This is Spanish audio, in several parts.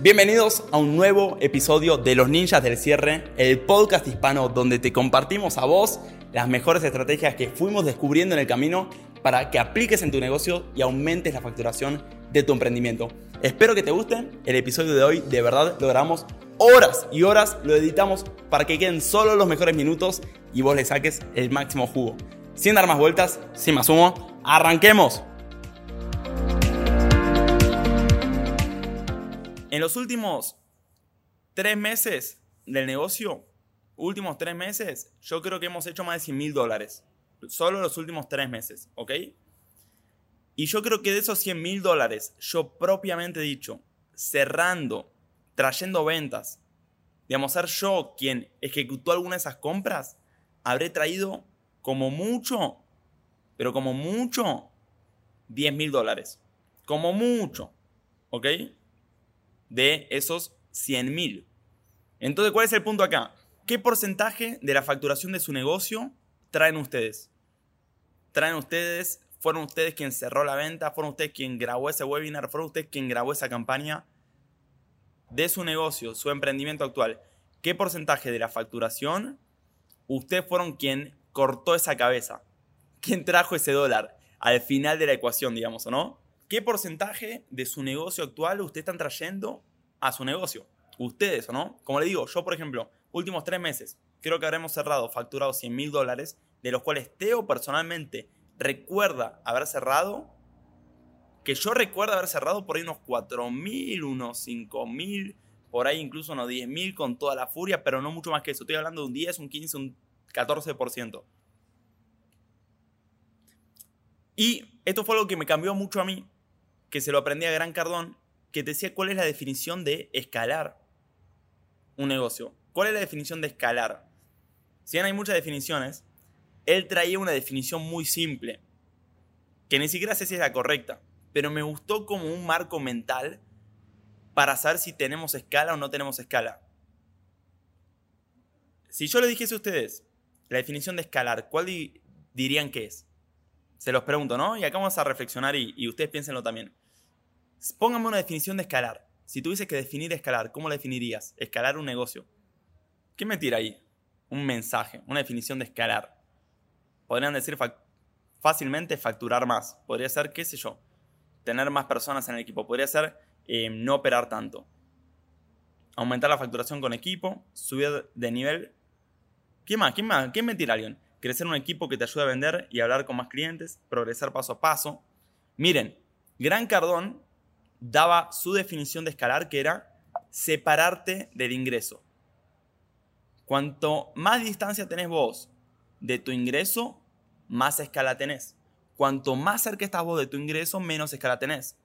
Bienvenidos a un nuevo episodio de Los Ninjas del Cierre, el podcast hispano donde te compartimos a vos las mejores estrategias que fuimos descubriendo en el camino para que apliques en tu negocio y aumentes la facturación de tu emprendimiento. Espero que te guste el episodio de hoy, de verdad logramos horas y horas, lo editamos para que queden solo los mejores minutos y vos le saques el máximo jugo. Sin dar más vueltas, sin más humo, arranquemos. En los últimos tres meses del negocio, últimos tres meses, yo creo que hemos hecho más de 100 mil dólares. Solo los últimos tres meses, ¿ok? Y yo creo que de esos 100 mil dólares, yo propiamente dicho, cerrando, trayendo ventas, digamos, ser yo quien ejecutó alguna de esas compras, habré traído como mucho, pero como mucho, 10 mil dólares. Como mucho, ¿ok? De esos 100 mil. Entonces, ¿cuál es el punto acá? ¿Qué porcentaje de la facturación de su negocio traen ustedes? Traen ustedes fueron ustedes quien cerró la venta, fueron ustedes quien grabó ese webinar, fueron ustedes quien grabó esa campaña de su negocio, su emprendimiento actual. ¿Qué porcentaje de la facturación ustedes fueron quien cortó esa cabeza? ¿Quién trajo ese dólar al final de la ecuación, digamos, o no? ¿Qué porcentaje de su negocio actual ustedes están trayendo a su negocio? Ustedes, ¿o no? Como le digo, yo, por ejemplo, últimos tres meses, creo que habremos cerrado, facturado 100 mil dólares, de los cuales Teo personalmente recuerda haber cerrado, que yo recuerdo haber cerrado por ahí unos 4.000, unos 5.000, por ahí incluso unos 10.000 con toda la furia, pero no mucho más que eso. Estoy hablando de un 10, un 15, un 14%. Y esto fue algo que me cambió mucho a mí, que se lo aprendí a Gran Cardón, que te decía cuál es la definición de escalar un negocio. ¿Cuál es la definición de escalar? Si bien hay muchas definiciones, él traía una definición muy simple, que ni siquiera sé si es la correcta, pero me gustó como un marco mental para saber si tenemos escala o no tenemos escala. Si yo le dijese a ustedes la definición de escalar, ¿cuál dirían que es? Se los pregunto, ¿no? Y acá vamos a reflexionar y, y ustedes piénsenlo también. Pónganme una definición de escalar. Si tuviese que definir escalar, ¿cómo la definirías? Escalar un negocio. ¿Qué me tira ahí? Un mensaje, una definición de escalar podrían decir fácilmente facturar más. Podría ser, qué sé yo, tener más personas en el equipo. Podría ser eh, no operar tanto. Aumentar la facturación con equipo, subir de nivel. ¿Qué más? ¿Quién más? ¿Quién me tira alguien? Crecer un equipo que te ayude a vender y hablar con más clientes, progresar paso a paso. Miren, Gran Cardón daba su definición de escalar que era separarte del ingreso. Cuanto más distancia tenés vos de tu ingreso, más escala tenés. Cuanto más cerca estás vos de tu ingreso, menos escala tenés.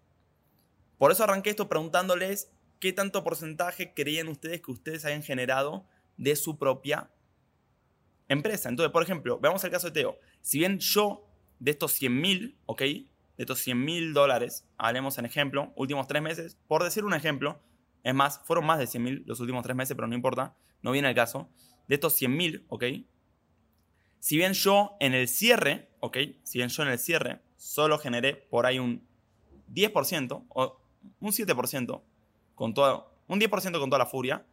Por eso arranqué esto preguntándoles qué tanto porcentaje creían ustedes que ustedes hayan generado de su propia empresa. Entonces, por ejemplo, veamos el caso de Teo. Si bien yo de estos 100 mil, ¿ok? De estos 100 mil dólares, hablemos en ejemplo, últimos tres meses, por decir un ejemplo, es más, fueron más de 100 mil los últimos tres meses, pero no importa, no viene el caso. De estos 100 mil, ¿ok? Si bien yo en el cierre, ¿ok? Si bien yo en el cierre solo generé por ahí un 10% o un 7% con todo, un 10% con toda la furia,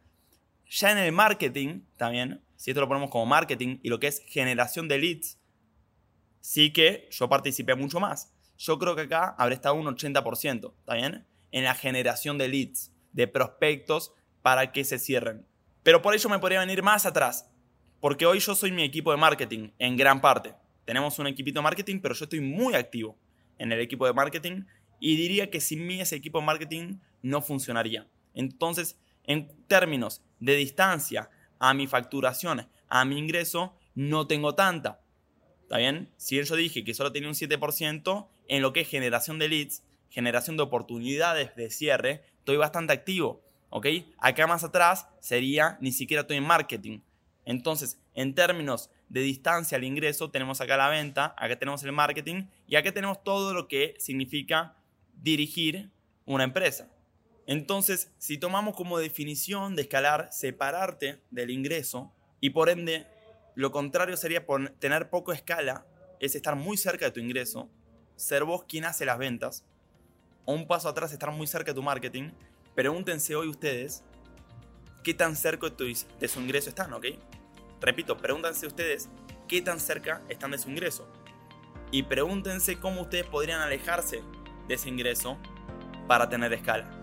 ya en el marketing también, si esto lo ponemos como marketing y lo que es generación de leads, sí que yo participé mucho más. Yo creo que acá habré estado un 80%, ¿está bien? En la generación de leads, de prospectos para que se cierren. Pero por ello me podría venir más atrás. Porque hoy yo soy mi equipo de marketing en gran parte. Tenemos un equipito de marketing, pero yo estoy muy activo en el equipo de marketing y diría que sin mí ese equipo de marketing no funcionaría. Entonces, en términos de distancia a mi facturación, a mi ingreso, no tengo tanta. ¿Está bien? Si yo dije que solo tenía un 7% en lo que es generación de leads, generación de oportunidades de cierre, estoy bastante activo. ¿Ok? Acá más atrás sería ni siquiera estoy en marketing. Entonces, en términos de distancia al ingreso, tenemos acá la venta, acá tenemos el marketing y acá tenemos todo lo que significa dirigir una empresa. Entonces, si tomamos como definición de escalar, separarte del ingreso y por ende, lo contrario sería tener poco escala, es estar muy cerca de tu ingreso, ser vos quien hace las ventas, un paso atrás, estar muy cerca de tu marketing, pregúntense hoy ustedes qué tan cerca de su ingreso están, ¿ok? Repito, pregúntense ustedes qué tan cerca están de su ingreso. Y pregúntense cómo ustedes podrían alejarse de ese ingreso para tener escala.